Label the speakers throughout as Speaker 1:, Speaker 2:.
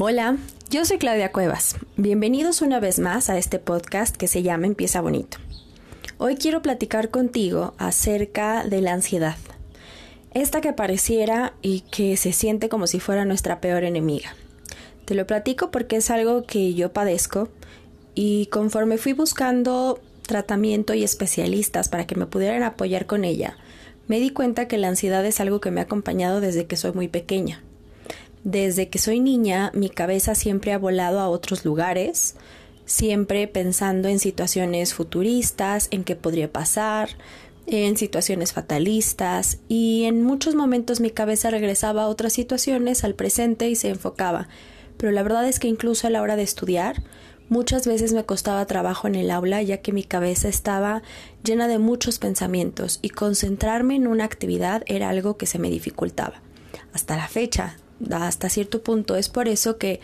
Speaker 1: Hola, yo soy Claudia Cuevas. Bienvenidos una vez más a este podcast que se llama Empieza Bonito. Hoy quiero platicar contigo acerca de la ansiedad. Esta que pareciera y que se siente como si fuera nuestra peor enemiga. Te lo platico porque es algo que yo padezco y conforme fui buscando tratamiento y especialistas para que me pudieran apoyar con ella, me di cuenta que la ansiedad es algo que me ha acompañado desde que soy muy pequeña. Desde que soy niña, mi cabeza siempre ha volado a otros lugares, siempre pensando en situaciones futuristas, en qué podría pasar, en situaciones fatalistas y en muchos momentos mi cabeza regresaba a otras situaciones, al presente y se enfocaba. Pero la verdad es que incluso a la hora de estudiar, muchas veces me costaba trabajo en el aula ya que mi cabeza estaba llena de muchos pensamientos y concentrarme en una actividad era algo que se me dificultaba. Hasta la fecha, hasta cierto punto. Es por eso que,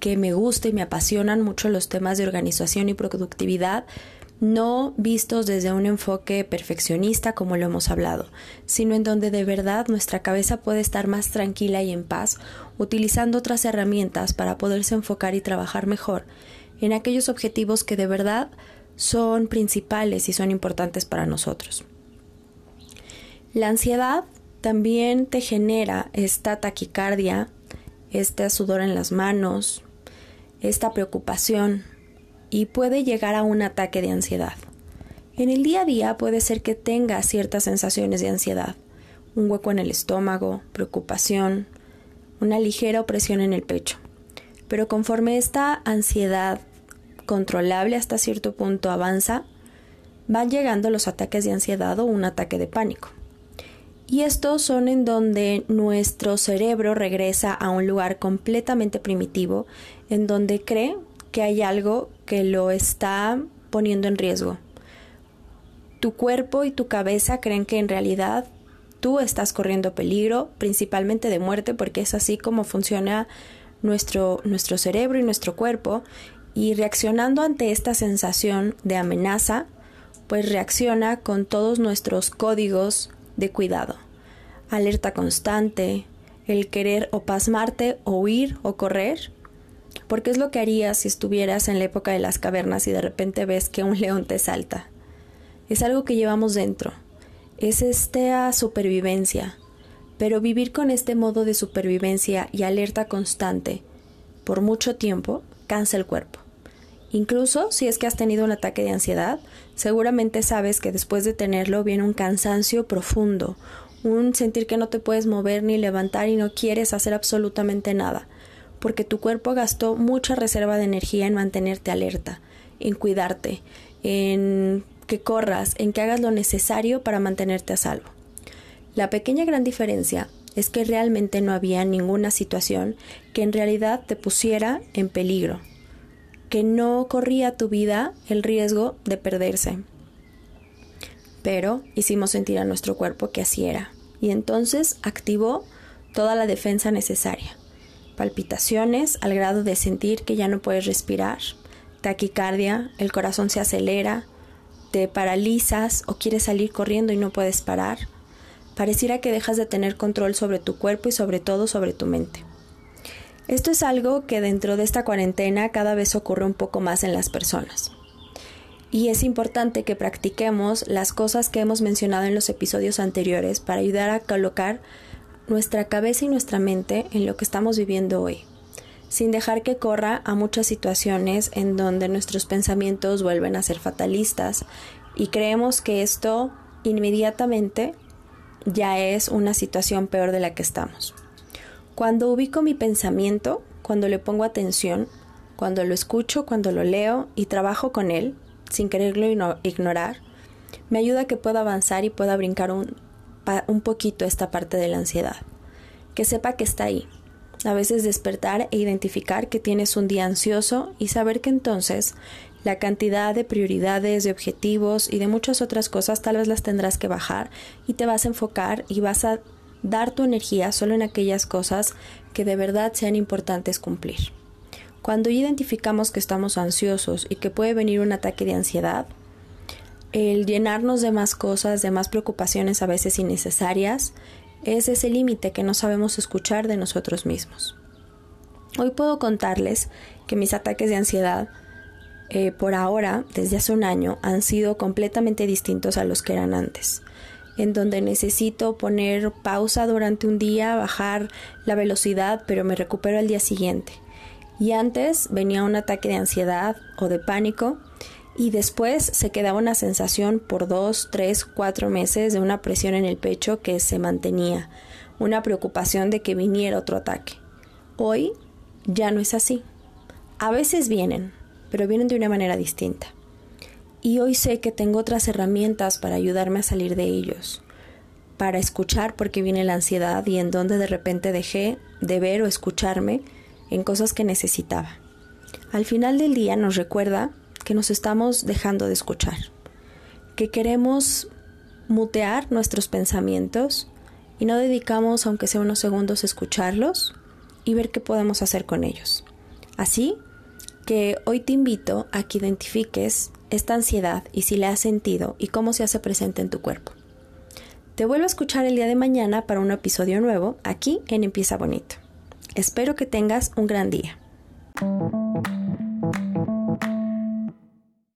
Speaker 1: que me gusta y me apasionan mucho los temas de organización y productividad, no vistos desde un enfoque perfeccionista como lo hemos hablado, sino en donde de verdad nuestra cabeza puede estar más tranquila y en paz, utilizando otras herramientas para poderse enfocar y trabajar mejor en aquellos objetivos que de verdad son principales y son importantes para nosotros. La ansiedad también te genera esta taquicardia, este sudor en las manos, esta preocupación y puede llegar a un ataque de ansiedad. En el día a día puede ser que tengas ciertas sensaciones de ansiedad, un hueco en el estómago, preocupación, una ligera opresión en el pecho. Pero conforme esta ansiedad controlable hasta cierto punto avanza, van llegando los ataques de ansiedad o un ataque de pánico. Y estos son en donde nuestro cerebro regresa a un lugar completamente primitivo, en donde cree que hay algo que lo está poniendo en riesgo. Tu cuerpo y tu cabeza creen que en realidad tú estás corriendo peligro, principalmente de muerte, porque es así como funciona nuestro, nuestro cerebro y nuestro cuerpo, y reaccionando ante esta sensación de amenaza, pues reacciona con todos nuestros códigos de cuidado. Alerta constante, el querer o pasmarte o huir o correr. Porque es lo que harías si estuvieras en la época de las cavernas y de repente ves que un león te salta. Es algo que llevamos dentro. Es esta supervivencia. Pero vivir con este modo de supervivencia y alerta constante por mucho tiempo cansa el cuerpo. Incluso si es que has tenido un ataque de ansiedad, seguramente sabes que después de tenerlo viene un cansancio profundo, un sentir que no te puedes mover ni levantar y no quieres hacer absolutamente nada, porque tu cuerpo gastó mucha reserva de energía en mantenerte alerta, en cuidarte, en que corras, en que hagas lo necesario para mantenerte a salvo. La pequeña gran diferencia es que realmente no había ninguna situación que en realidad te pusiera en peligro, que no corría tu vida el riesgo de perderse. Pero hicimos sentir a nuestro cuerpo que así era, y entonces activó toda la defensa necesaria. Palpitaciones al grado de sentir que ya no puedes respirar, taquicardia, el corazón se acelera, te paralizas o quieres salir corriendo y no puedes parar. Pareciera que dejas de tener control sobre tu cuerpo y sobre todo sobre tu mente. Esto es algo que dentro de esta cuarentena cada vez ocurre un poco más en las personas. Y es importante que practiquemos las cosas que hemos mencionado en los episodios anteriores para ayudar a colocar nuestra cabeza y nuestra mente en lo que estamos viviendo hoy, sin dejar que corra a muchas situaciones en donde nuestros pensamientos vuelven a ser fatalistas y creemos que esto inmediatamente ya es una situación peor de la que estamos. Cuando ubico mi pensamiento, cuando le pongo atención, cuando lo escucho, cuando lo leo y trabajo con él, sin quererlo ignorar, me ayuda a que pueda avanzar y pueda brincar un, un poquito esta parte de la ansiedad. Que sepa que está ahí. A veces despertar e identificar que tienes un día ansioso y saber que entonces la cantidad de prioridades, de objetivos y de muchas otras cosas tal vez las tendrás que bajar y te vas a enfocar y vas a dar tu energía solo en aquellas cosas que de verdad sean importantes cumplir. Cuando identificamos que estamos ansiosos y que puede venir un ataque de ansiedad, el llenarnos de más cosas, de más preocupaciones a veces innecesarias, es ese límite que no sabemos escuchar de nosotros mismos. Hoy puedo contarles que mis ataques de ansiedad eh, por ahora, desde hace un año, han sido completamente distintos a los que eran antes, en donde necesito poner pausa durante un día, bajar la velocidad, pero me recupero al día siguiente. Y antes venía un ataque de ansiedad o de pánico y después se quedaba una sensación por dos, tres, cuatro meses de una presión en el pecho que se mantenía, una preocupación de que viniera otro ataque. Hoy ya no es así. A veces vienen, pero vienen de una manera distinta. Y hoy sé que tengo otras herramientas para ayudarme a salir de ellos, para escuchar por qué viene la ansiedad y en dónde de repente dejé de ver o escucharme en cosas que necesitaba. Al final del día nos recuerda que nos estamos dejando de escuchar, que queremos mutear nuestros pensamientos y no dedicamos aunque sea unos segundos a escucharlos y ver qué podemos hacer con ellos. Así que hoy te invito a que identifiques esta ansiedad y si la has sentido y cómo se hace presente en tu cuerpo. Te vuelvo a escuchar el día de mañana para un episodio nuevo aquí en Empieza Bonito. Espero que tengas un gran día.